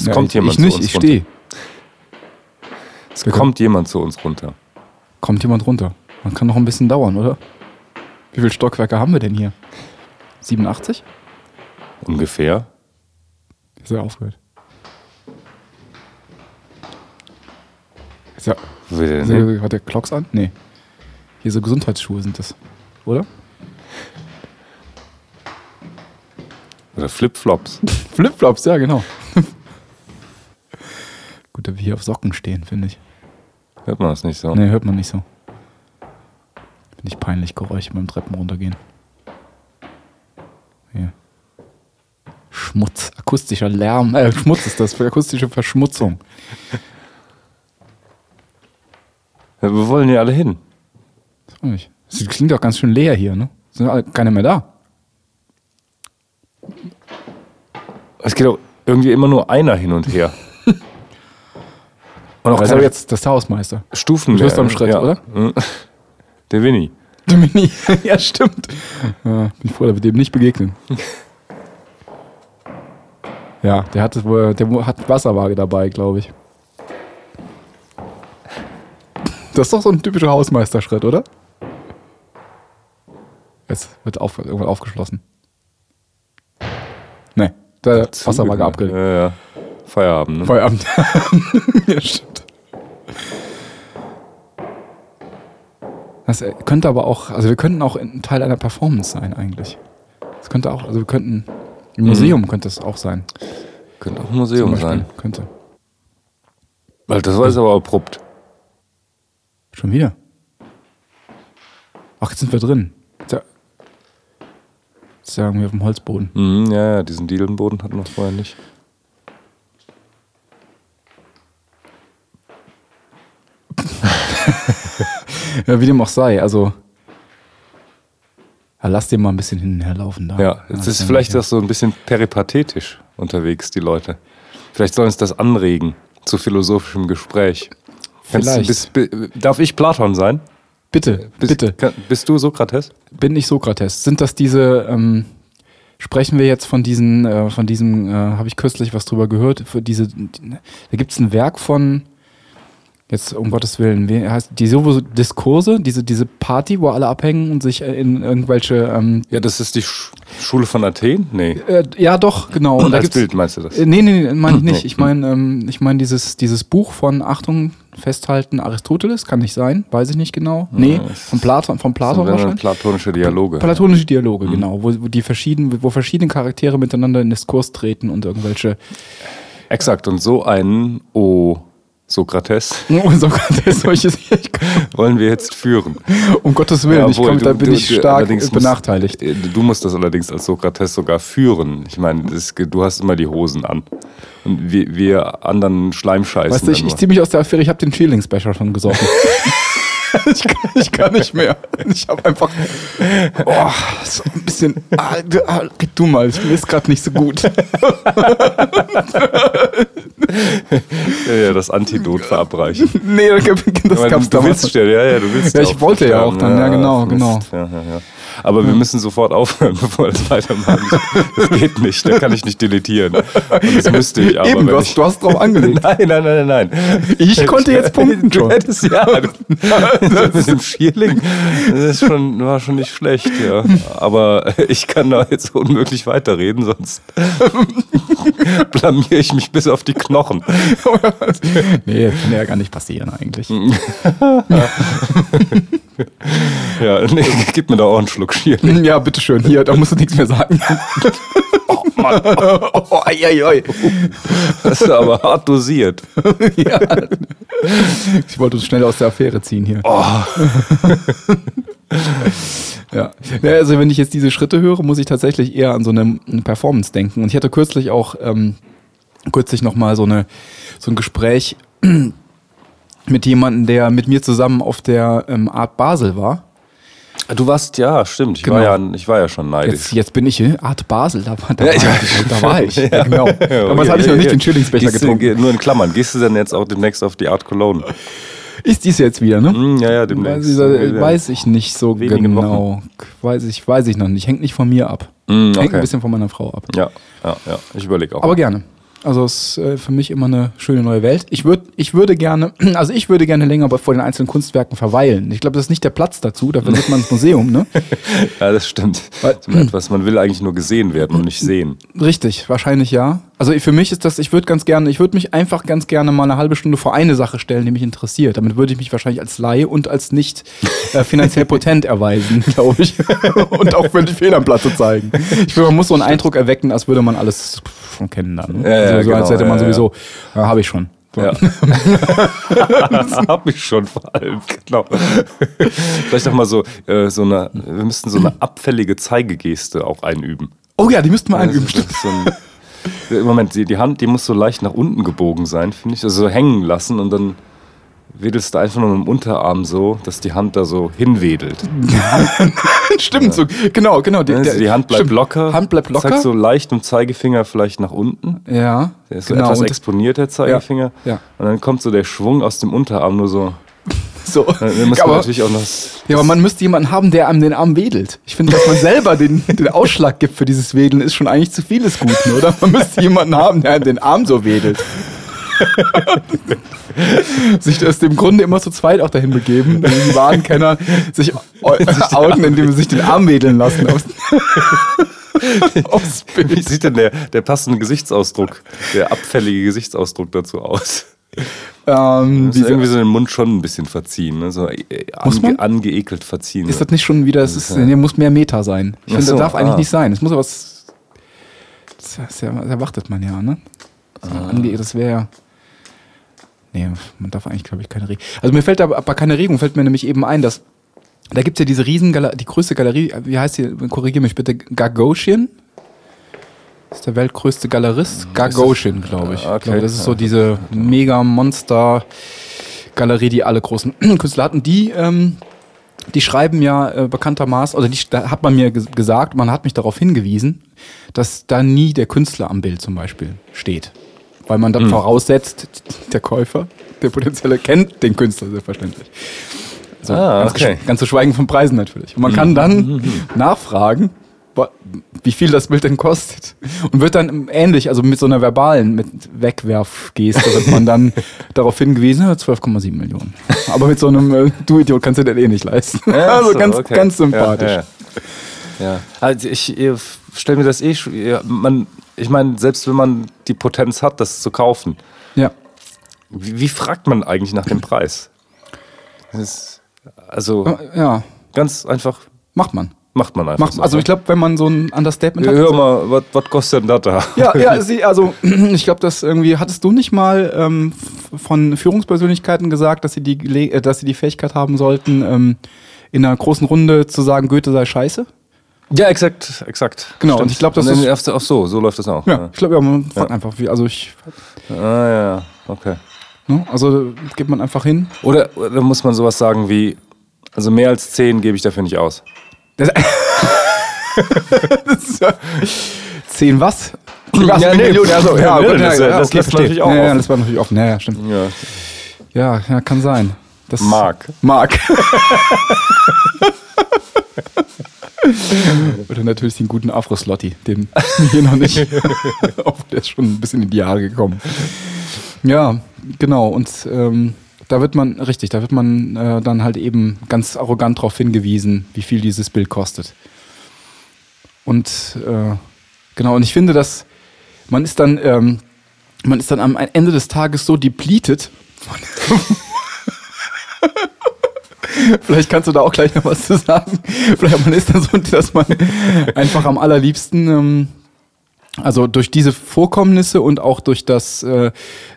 Es Ja, kommt ich, jemand ich nicht, zu uns ich stehe. Es kommt jemand zu uns runter. Kommt jemand runter. Man kann noch ein bisschen dauern, oder? Wie viele Stockwerke haben wir denn hier? 87? Ungefähr. Ist er aufgehört. Ist ja, ist hat der Clocks an? Nee. Hier so Gesundheitsschuhe sind das. Oder? Oder Flipflops. Flipflops, ja, genau. Gut, dass wir hier auf Socken stehen, finde ich. Hört man das nicht so? Nee, hört man nicht so. Finde ich peinlich, Geräusche beim Treppen runtergehen. Hier. Schmutz, akustischer Lärm, äh, Schmutz ist das, für akustische Verschmutzung. Ja, wir wollen hier alle hin. Weiß auch nicht. Es klingt doch ganz schön leer hier, ne? Sind alle, keine mehr da. Es geht auch irgendwie immer nur einer hin und her. Und auch Das ist keine aber jetzt das Hausmeister. Stufen Du bist mehr. am Schritt, oder? Mhm. Der Winnie. Domini. ja, stimmt. Ja, bin ich froh, dass wir dem nicht begegnen. Ja, der hat, der hat Wasserwaage dabei, glaube ich. Das ist doch so ein typischer Hausmeisterschritt, oder? Jetzt wird auf, irgendwann aufgeschlossen. Nee, der Wasserwaage abgelegt. Ja, ja. Feierabend, ne? Feierabend. ja, stimmt. Das äh, könnte aber auch, also wir könnten auch ein Teil einer Performance sein eigentlich. Das könnte auch, also wir könnten, im Museum könnte es auch sein. Könnte auch ein Museum sein. Könnte. Weil das war jetzt aber abrupt. Schon wieder. Ach, jetzt sind wir drin. Jetzt sagen wir auf dem Holzboden. Mhm, ja, ja, diesen Dielenboden hatten wir vorher nicht. Ja, wie dem auch sei, also. Ja, lass den mal ein bisschen hin und her laufen da. Ja, jetzt ist vielleicht auch so ein bisschen peripathetisch unterwegs, die Leute. Vielleicht sollen es das anregen zu philosophischem Gespräch. Vielleicht. bist- bi- darf ich Platon sein? Bitte, Bist, bitte. Kann, bist du Sokrates? bin ich Sokrates. Sind das diese, ähm, sprechen wir jetzt von diesen, äh, von diesem, äh, habe ich kürzlich was drüber gehört, für diese, da gibt es ein Werk von, jetzt um Gottes Willen, wie heißt die so Diskurse, diese, diese Party, wo alle abhängen und sich äh, in irgendwelche, ähm, Ja, das ist die Sch Schule von Athen? Nee. äh, ja doch, genau. Und Als Bild meinst du das? Äh, nee, nee, nee, meine ich nicht. Ich meine, ähm, ich meine dieses, dieses Buch von, Achtung, festhalten, Aristoteles, kann nicht sein, weiß ich nicht genau. Nee, es von Platon, von Platon wahrscheinlich. platonische Dialoge. Platonische Dialoge, genau, wo, wo die verschiedenen, wo verschiedene Charaktere miteinander in Diskurs treten und irgendwelche Exakt. Und so einen, oh Sokrates, oh, Sokrates, solches wollen wir jetzt führen. um Gottes Willen, ich obwohl, komm, da du- bin du- ich stark musst- benachteiligt. äh, Du musst das allerdings als Sokrates sogar führen. Ich meine, das, du hast immer die Hosen an. Und wir, wir anderen Schleimscheißen. Weißt du, ich, ich ziehe mich aus der Affäre, ich habe den Cheerlings-Becher schon gesoffen. ich, kann, ich kann nicht mehr. Ich habe einfach. Oh, so ein bisschen. Ah, du, ah, du mal, mir ist gerade nicht so gut. ja, ja, das Antidot verabreichen. nee, das gab's du, du damals. willst ja, ja, ja, du willst Ja, ich wollte ja auch dann, ja, genau, Mist. genau. Ja, ja, ja. Aber wir müssen sofort aufhören, bevor wir das weitermachen. Das geht nicht, da kann ich nicht deletieren. Und das müsste ich aber. Eben, du hast, du hast drauf angelegt. Nein, nein, nein, nein. Ich konnte jetzt punkten Du schon. hättest ja. Das mit dem Schierling, das ist schon, war schon nicht schlecht, ja. Aber ich kann da jetzt unmöglich weiterreden, sonst blamier ich mich bis auf die Knochen. nee, das kann ja gar nicht passieren eigentlich. Ja, nee, gib mir doch auch einen Schluck Schierling. Ja, bitteschön, hier, da musst du nichts mehr sagen. oh Mann. Oh, ei, ei, ei. Das ist aber hart dosiert. Ja. Ich wollte uns schnell aus der Affäre ziehen hier. Oh. Ja. also wenn ich jetzt diese Schritte höre, muss ich tatsächlich eher an so eine, eine Performance denken. Und ich hatte kürzlich auch, ähm, kürzlich nochmal so, eine, so ein Gespräch mit jemandem, der mit mir zusammen auf der ähm, Art Basel war. Du warst, ja, stimmt. Ich, Genau. war, ja, ich war ja schon neidisch. Jetzt, jetzt bin ich, äh, Art Basel, da war, da Ja, war, ich, da war ich. Ja, genau. Damals Ja, hatte ich noch nicht den Schillingsbecher du- getrunken. Nur in Klammern. Gehst du denn jetzt auch demnächst auf die Art Cologne? Ist dies jetzt wieder, ne? Hm, ja, ja, Weiß, demnächst. weiß ich nicht so Wenigen genau. Weiß ich, weiß ich noch nicht. Hängt nicht von mir ab. Hängt okay. ein bisschen von meiner Frau ab. Ja, ja, ja. Ich überlege auch. Aber gerne. Also es ist äh, für mich immer eine schöne neue Welt. Ich würde ich würde gerne, also ich würde gerne länger vor den einzelnen Kunstwerken verweilen. Ich glaube, das ist nicht der Platz dazu, dafür wird man ins Museum, ne? ja, das stimmt. Weil- etwas, man will eigentlich nur gesehen werden und nicht sehen. Richtig, wahrscheinlich ja. Also für mich ist das, ich würde ganz gerne, ich würde mich einfach ganz gerne mal eine halbe Stunde vor eine Sache stellen, die mich interessiert. Damit würde ich mich wahrscheinlich als Laie und als nicht äh, finanziell potent erweisen, glaube ich. und auch völlig fehl am Platze zeigen. Ich finde, man muss so einen Eindruck erwecken, als würde man alles schon kennen dann. Ne? Ja, ja, also, so als genau, hätte man ja, ja. sowieso, ja, habe ich schon. So. Ja. Hab ich schon vor allem, genau. Vielleicht auch mal so, äh, so eine, wir müssten so eine abfällige Zeigegeste auch einüben. Oh ja, die müssten wir einüben. Das ist so ein, Im Moment, die, die Hand, die muss so leicht nach unten gebogen sein, finde ich. Also so hängen lassen und dann wedelst du einfach nur mit dem Unterarm so, dass die Hand da so hinwedelt. Stimmt, so, genau, genau. Die, Also die Hand bleibt stimmt. locker. Hand bleibt locker. Zeigt so leicht mit dem Zeigefinger vielleicht nach unten. ja, Der ist so genau. etwas und exponiert, der Zeigefinger. Ja, ja. Und dann kommt so der Schwung aus dem Unterarm nur so. so. Dann muss man aber, natürlich auch noch. ja, aber man müsste jemanden haben, der einem den Arm wedelt. Ich finde, dass man selber den, den Ausschlag gibt für dieses Wedeln, ist schon eigentlich zu vieles Guten, oder? Man müsste jemanden haben, der einem den Arm so wedelt. sich aus dem Grunde immer zu zweit auch dahin begeben, die wahren Kenner sich outen, indem sie sich den Arm wedeln lassen. Wie sieht denn der, der passende Gesichtsausdruck, der abfällige Gesichtsausdruck dazu aus? Ähm, Muss diese, irgendwie so den Mund schon ein bisschen verziehen, ne? so äh, ange, angeekelt verziehen. ist das nicht schon wieder, es ist, nee, muss mehr Meta sein. Ich finde, so, das darf eigentlich ah. nicht sein. Es muss aber was. Das, ist ja, das erwartet man ja, ne? So, Ah. ange- Das wäre. Nee, man darf eigentlich, glaube ich, keine Regung. Also mir fällt aber, keine Regung, fällt mir nämlich eben ein, dass. Da gibt es ja diese Riesengalerie, die größte Galerie, wie heißt die? Korrigiere mich bitte, Gagosian? Das ist der weltgrößte Galerist. Gagosian, glaube ich. Ah, okay. Ich das ist so diese Mega-Monster-Galerie, die alle großen Künstler hatten. Die ähm, die schreiben ja äh, bekanntermaßen, oder die, da hat man mir ges- gesagt, man hat mich darauf hingewiesen, dass da nie der Künstler am Bild zum Beispiel steht. Weil man dann voraussetzt, der Käufer, der potenzielle, kennt den Künstler selbstverständlich. So, Ah, ganz, okay. Gesch- ganz zu schweigen von Preisen natürlich. Und man kann dann nachfragen, wa- wie viel das Bild denn kostet. Und wird dann ähnlich, also mit so einer verbalen, mit Wegwerfgeste, wird man dann darauf hingewiesen, ja, 12,7 Millionen. Aber mit so einem äh, Du Idiot kannst du das eh nicht leisten. Ja, also so, ganz, okay. ganz sympathisch. Ja, ja, ja. Also ich stelle mir das eh man, ich meine, selbst wenn man die Potenz hat, das zu kaufen, Ja. wie, wie fragt man eigentlich nach dem Preis? Ist, also ja, ganz einfach macht man. Macht man einfach. Macht, so, also ne? ich glaube, wenn man so ein Understatement Ja, hat. Hör mal, was- kostet denn das da? Ja, ja, sie, also ich glaube, das irgendwie, hattest du nicht mal ähm, von Führungspersönlichkeiten gesagt, dass sie die, äh, dass sie die Fähigkeit haben sollten, ähm, in einer großen Runde zu sagen, Goethe sei scheiße? Ja, exakt, exakt. Genau, und ich glaub, das Und ist- Ach so, so läuft das auch. Ja, ich glaube, ja, man fragt einfach, wie, also ich, Ah, ja, okay. ne, also gibt man einfach hin. Oder, oder muss man sowas sagen wie, also mehr als 10 gebe ich dafür nicht aus. Das, das ist ja, zehn was? Ja, Ach, nee. Millionen, also, ja, Ja, gut, das- ja, das okay, natürlich auch ja, ja, das war natürlich offen, ja, ja, stimmt. Ja. Ja, ja, kann sein. Das Mark. Mark. Oder natürlich den guten Afro-Slotti, den hier noch nicht. Auch der ist schon ein bisschen in die Jahre gekommen. Ja, genau. Und ähm, da wird man, richtig, da wird man äh, dann halt eben ganz arrogant darauf hingewiesen, wie viel dieses Bild kostet. Und äh, genau, und ich finde, dass man ist dann, ähm, man ist dann am Ende des Tages so depleted. Vielleicht kannst du da auch gleich noch was zu sagen. Vielleicht man ist dann so, dass man einfach am allerliebsten, ähm, also durch diese Vorkommnisse und auch durch das äh,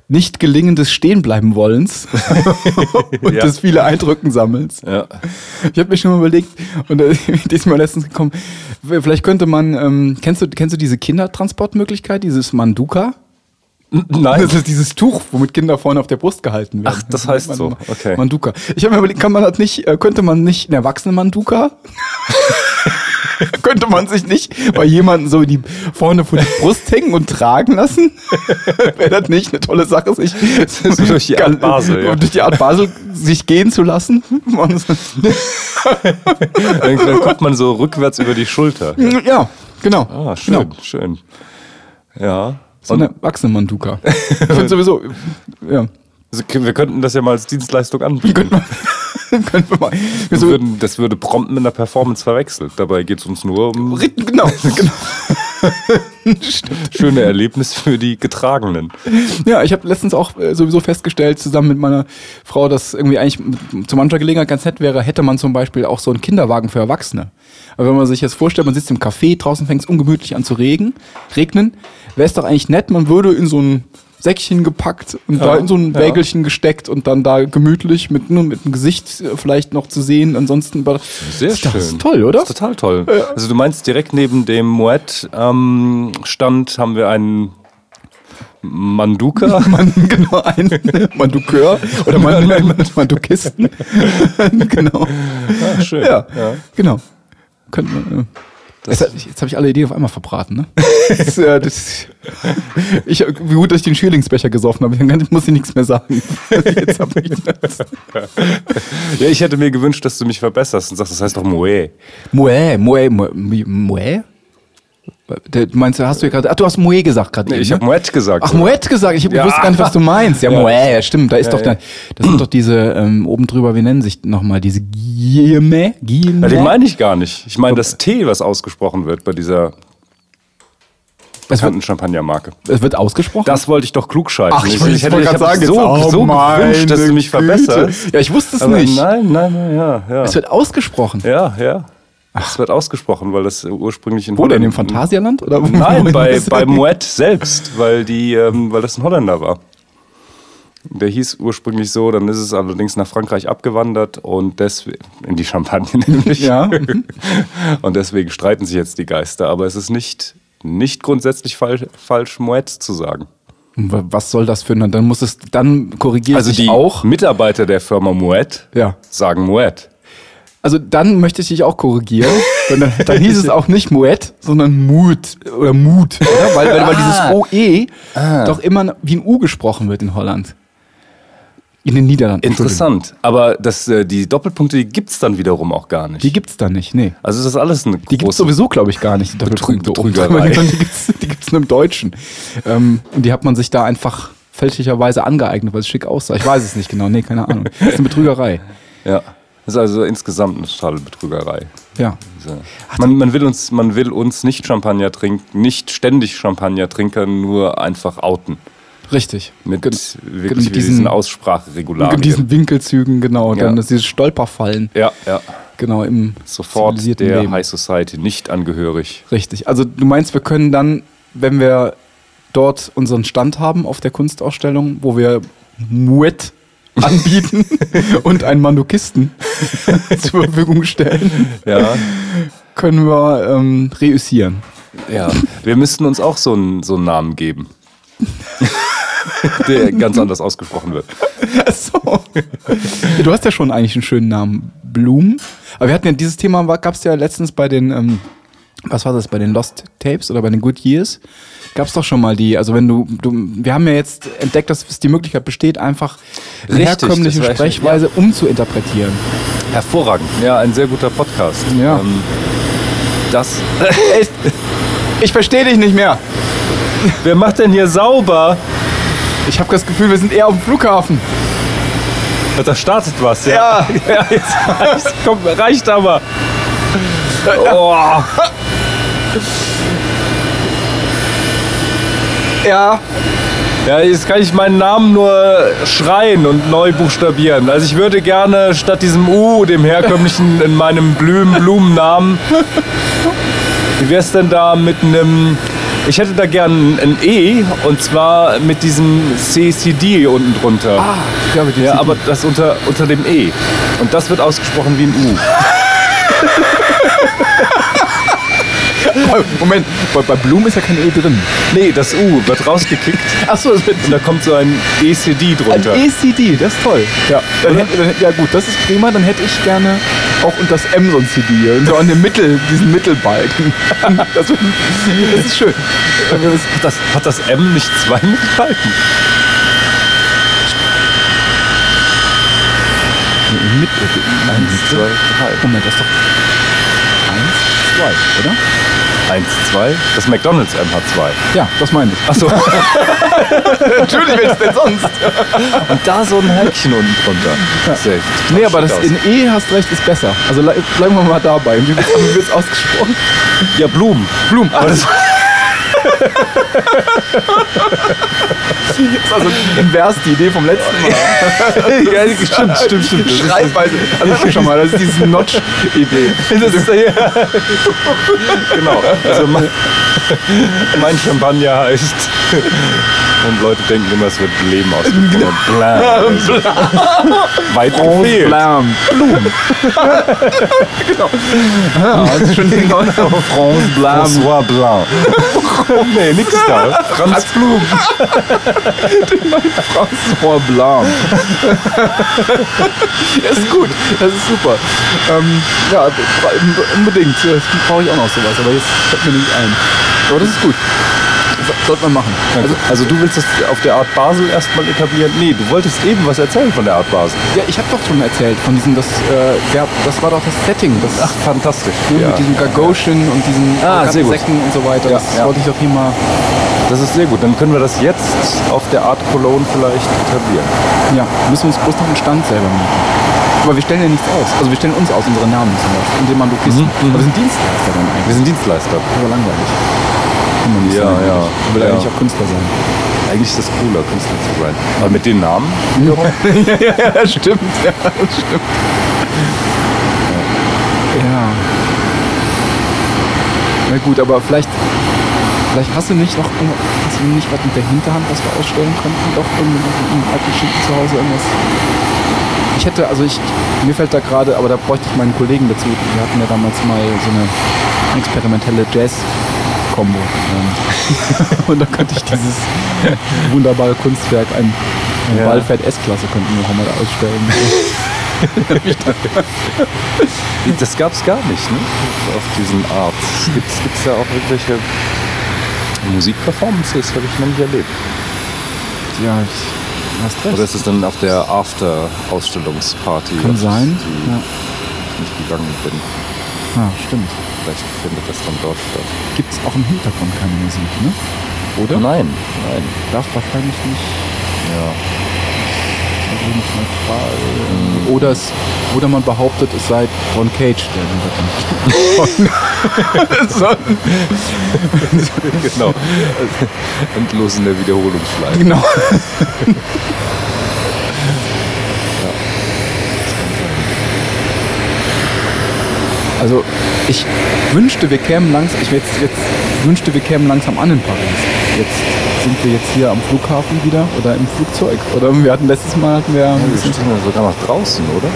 Nicht-Gelingen des Stehenbleiben-Wollens und Ja. des viele Eindrücken sammelns. Ja. Ich habe mir schon mal überlegt, und da die ist mir letztens gekommen, vielleicht könnte man, ähm, kennst, du, kennst du diese Kindertransportmöglichkeit, dieses Manduka? Nein. Das ist dieses Tuch, womit Kinder vorne auf der Brust gehalten werden. Ach, das heißt so. Okay. Manduka. Ich habe mir überlegt, kann man das nicht, äh, könnte man nicht einen erwachsenen Manduka? Könnte man sich nicht bei jemandem so die vorne vor die Brust hängen und tragen lassen? Wäre das nicht eine tolle Sache, sich So durch die Art Basel, ja. durch die Art Basel sich gehen zu lassen? Dann, dann guckt man so rückwärts über die Schulter. ja, genau. Ah, schön, Genau. schön. Ja. So eine finde sowieso, ja. Also, wir könnten das ja mal als Dienstleistung anbieten. Könnte man, könnte man mal. Wir So, würden, das würde prompt mit einer Performance verwechselt. Dabei geht es uns nur um genau, genau. Schöne Erlebnisse für die Getragenen. Ja, ich habe letztens auch äh, sowieso festgestellt, zusammen mit meiner Frau, dass irgendwie eigentlich zu mancher Gelegenheit ganz nett wäre, hätte man zum Beispiel auch so einen Kinderwagen für Erwachsene. Aber wenn man sich jetzt vorstellt, man sitzt im Café, draußen fängt es ungemütlich an zu regen, regnen, wäre es doch eigentlich nett, man würde in so ein Säckchen gepackt und da in so ein ja. Wägelchen gesteckt und dann da gemütlich mit nur mit dem Gesicht äh, vielleicht noch zu sehen. Ansonsten war Sehr das, schön. Das ist toll, oder? Das ist total toll. Also du meinst, direkt neben dem Moet-Stand haben wir einen Manduka. Man, genau, ein Mandukeur oder man, Mandukisten. genau. Ah, schön. Ja, genau. Könnte man, äh, jetzt hab ich- jetzt habe ich alle Ideen auf einmal verbraten, ne? das, äh, das, ich, wie gut, dass ich den Schierlingsbecher gesoffen habe. Dann muss ich nichts mehr sagen. Jetzt hab ich das. Ja, ich hätte mir gewünscht, dass du mich verbesserst und sagst, das heißt doch Moe. Moe, Moe, Moe, Der, du meinst, hast du ja gerade, ach, du hast Moe gesagt gerade. Nee, ich ne? habe Moet gesagt. Ach, Moet gesagt. Ich Ja. wusste gar nicht, was du meinst. Ja, Ja. Moe, ja, stimmt. Da ist Ja, doch, ja. Da, das sind doch diese, ähm, oben drüber, wie nennen sich nochmal, diese Guillemets? Ja, Guillemets? den meine ich gar nicht. Ich meine das T, was ausgesprochen wird bei dieser es, bekannten Champagnermarke. es wird ausgesprochen? Das wollte ich doch klugschalten. Ach, ich wollte hätte wollte ich gerade hab sagen, so, oh, so gewünscht, dass du mich verbesserst. Ja, ich wusste es nicht. nein, nein, nein, ja, ja. Es wird ausgesprochen. Ja, ja. Es wird ausgesprochen, weil das ursprünglich in Wo denn? Holland- Im Phantasialand? Oder Nein, bei, bei Moet selbst, weil, die, ähm, weil das ein Holländer war. Der hieß ursprünglich so, dann ist es allerdings nach Frankreich abgewandert und deswegen, in die Champagne nämlich. Ja. Und deswegen streiten sich jetzt die Geister. Aber es ist nicht, nicht grundsätzlich falsch, falsch Moet zu sagen. Was soll das für ein, dann muss es, dann korrigiert Also sich die auch. Mitarbeiter der Firma Moet Ja. sagen Moet. Also dann möchte ich dich auch korrigieren. Dann, dann hieß es auch nicht Moet, sondern Mut oder Mut, oder? Weil, weil, weil Ah. dieses OE doch immer wie ein U gesprochen wird in Holland. In den Niederlanden. Interessant. Aber das, äh, die Doppelpunkte, die gibt es dann wiederum auch gar nicht. Die gibt's da nicht, nee. also ist das alles eine Die gibt's große sowieso, glaube ich, gar nicht, die Doppelpunkte. Betrügerei. Die gibt's, die gibt's nur im Deutschen. Ähm, und die hat man sich da einfach fälschlicherweise angeeignet, weil es schick aussah. Ich weiß es nicht genau, nee, keine Ahnung. Das ist eine Betrügerei. Ja. Das ist also insgesamt eine totale Betrügerei. Ja. Man, man, will uns, man will uns nicht Champagner trinken, nicht ständig Champagner trinken, nur einfach outen. Richtig. Mit, Gen- wirklich mit diesen- diesen Ausspracheregularien. Mit diesen Winkelzügen, genau. Ja. dann ist diese Stolperfallen, ja, ja. genau, im Sofort der Leben. High Society nicht angehörig. Richtig. Also du meinst, wir können dann, wenn wir dort unseren Stand haben auf der Kunstausstellung, wo wir Moet anbieten und einen Mandukisten zur Verfügung stellen, Ja, können wir ähm, reüssieren. ja. Wir müssten uns auch so einen, so einen Namen geben. der ganz anders ausgesprochen wird. So. Du hast ja schon eigentlich einen schönen Namen. Blum. Aber wir hatten ja dieses Thema, gab es ja letztens bei den, ähm, was war das, bei den Lost Tapes oder bei den Good Years? Gab es doch schon mal die, also wenn du, du, wir haben ja jetzt entdeckt, dass es die Möglichkeit besteht, einfach Richtig, herkömmliche Sprechweise umzuinterpretieren. Hervorragend. Ja, ein sehr guter Podcast. Ja. Ähm, das. Ich, ich verstehe dich nicht mehr. Wer macht denn hier sauber? Ich habe das Gefühl, wir sind eher auf dem Flughafen. Da startet was, ja. Ja. Ja, jetzt reicht, komm, reicht aber. Oh. Ja. Ja, jetzt kann ich meinen Namen nur schreien und neu buchstabieren. Also ich würde gerne statt diesem U, dem herkömmlichen in meinem Blüm Blumennamen, wie wär's denn da mit einem... Ich hätte da gern ein E und zwar mit diesem CCD unten drunter. Ah, ja, mit dem Ja, aber das unter, unter dem E. Und das wird ausgesprochen wie ein U. Moment, bei, bei Blum ist ja kein E drin. Nee, das U wird rausgekickt Achso, es wird und da kommt so ein ECD ein drunter. ECD, das ist toll. Ja, Dann hätte, dann, ja gut, das ist prima. Dann hätte ich gerne auch und das M so ein CD hier. Und so an dem Mittel, diesen Mittelbalken. Das, das ist schön. Das, hat das M nicht zwei Mittelbalken? Mit, eins, zwei, drei. Moment, das ist doch eins, zwei, oder? Eins, zwei. Das McDonalds M hat zwei. Ja, das meine ich. Achso. Natürlich, wenn es denn sonst. Und da so ein Häkchen unten drunter. Sehr, Nee, aber das aus. in E hast recht, ist besser. Also le- bleiben wir mal dabei. Wie wird es ausgesprochen? Ja, Blumen. Blumen. Aber das, Das ist also ein Vers, die Idee vom letzten Mal. ja, stimmt, stimmt, stimmt. Schreibweise. Hatten wir schon mal. Das ist diese Notch-Idee. Das ist ja. genau. Also mein, mein Champagner heißt. Und Leute denken immer, es wird Leben ausgesprochen. Blam. Weit gefehlt. Blam. Blumen. genau. Ah, das ist schon genau. France Blam. François Blanc. nee, nix da. Franz Blum. François Blam. ist gut. Das ist super. Ähm, ja, unbedingt. Das brauche ich auch noch sowas. Aber jetzt fällt mir nicht ein. Aber das ist gut. So- Sollte man machen. Also, also du willst das auf der Art Basel erstmal etablieren? Nee, du wolltest eben was erzählen von der Art Basel. Ja, ich habe doch schon erzählt von diesem, das, äh, ja, das war doch das Setting. Das Ach, fantastisch. Ne, Mit diesem Gagoshin und diesen Ah. Säcken und so weiter. Ja, das ja. wollte ich doch hier mal. Das ist sehr gut. Dann können wir das jetzt auf der Art Cologne vielleicht etablieren. Ja, müssen uns bloß noch einen Stand selber mieten. Aber wir stellen ja nichts aus. Also wir stellen uns aus, unsere Namen zum Beispiel, indem man Logisten. Mhm, Aber wir sind Dienstleister dann eigentlich. Wir sind Dienstleister. Aber langweilig. Nicht Ja, sein, ja. Man will ja. eigentlich auch Künstler sein. Eigentlich ist das cooler, Künstler zu sein. Aber mit den Namen? ja, das stimmt. Ja, das stimmt. Ja. Na gut, aber vielleicht, vielleicht hast du nicht noch hast du nicht was mit der Hinterhand, was wir ausstellen könnten? Doch irgendwie im alten Schicken zu Hause irgendwas. Ich hätte, also ich, mir fällt da gerade, aber da bräuchte ich meinen Kollegen dazu. Wir hatten ja damals mal so eine experimentelle Jazz-Kombo. Ähm, Und da könnte ich dieses wunderbare Kunstwerk, ein, ein Ja. Ballfeld S-Klasse, könnten wir mal ausstellen. Das gab es gar nicht, ne? Auf diesen Arts. Gibt es da auch irgendwelche Musikperformances? Habe ich noch nicht erlebt. ja, ich, hast recht. Oder ist es dann auf der After-Ausstellungsparty? Kann sein. Die Ja. ich nicht gegangen bin. Ah, stimmt. Vielleicht findet das dann dort statt. Gibt es auch im Hintergrund keine Musik, ne? Oder? Nein, nein. Darf wahrscheinlich nicht. Ja. nicht. Oder, es, oder man behauptet, es sei Ron Cage, der Hintergrund. genau. Endlos in der Wiederholungsschleife. genau. Also ich wünschte, wir kämen langsam, ich jetzt, jetzt wünschte, wir kämen langsam an in Paris. Jetzt sind wir jetzt hier am Flughafen wieder oder im Flugzeug. Oder wir hatten letztes Mal hatten wir ein Wir ja sogar noch draußen, oder?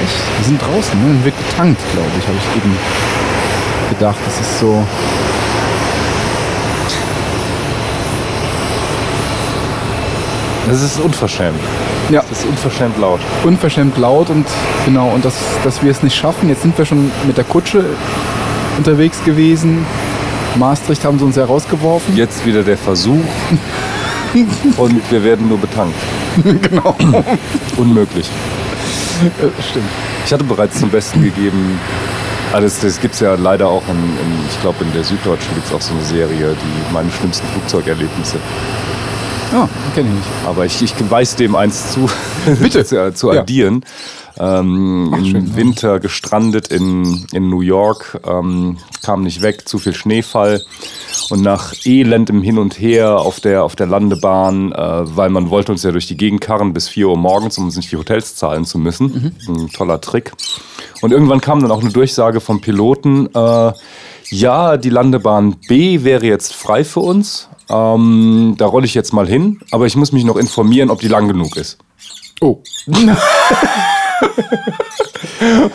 Pech. Wir sind draußen, ne? Wird getankt, glaube ich, habe ich eben gedacht. Das ist so. Das ist unverschämt. Ja. Das ist unverschämt laut. unverschämt laut und genau, und dass, dass wir es nicht schaffen. Jetzt sind wir schon mit der Kutsche unterwegs gewesen. Maastricht haben sie uns ja rausgeworfen. Jetzt wieder der Versuch. Und wir werden nur betankt. Genau. Unmöglich. Äh, Stimmt. Ich hatte bereits zum Besten gegeben, alles, das gibt es ja leider auch in, in ich glaube in der Süddeutschen gibt es auch so eine Serie, die meine schlimmsten Flugzeugerlebnisse. Ah, kenne ich nicht. Aber ich, ich weiß dem eins zu, Bitte. zu, zu Ja. addieren. Ähm, Ach, Im. Winter gestrandet in, in New York, ähm, kam nicht weg, zu viel Schneefall. Und nach elendem Hin und Her auf der, auf der Landebahn, äh, weil man wollte uns ja durch die Gegend karren bis 4 Uhr morgens, um uns nicht die Hotels zahlen zu müssen. Ein toller Trick. Und irgendwann kam dann auch eine Durchsage vom Piloten, äh, ja, die Landebahn B wäre jetzt frei für uns. Ähm, da rolle ich jetzt mal hin, aber ich muss mich noch informieren, ob die lang genug ist. Oh.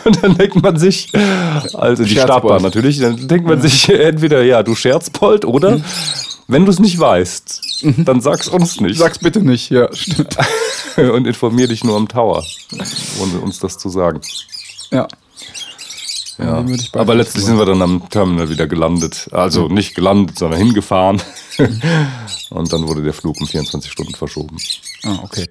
Und dann denkt man sich, also die. Startbahn natürlich, dann denkt man sich entweder, ja, du Scherzbold oder wenn du es nicht weißt, dann sag's uns nicht. Sag's bitte nicht, ja, stimmt. und informier dich nur am Tower, ohne uns das zu sagen. Ja. Ja. Dem würde ich Aber letztlich sind wir dann am Terminal wieder gelandet. Also nicht gelandet, sondern hingefahren. Und dann wurde der Flug um 24 Stunden verschoben. Ah, okay.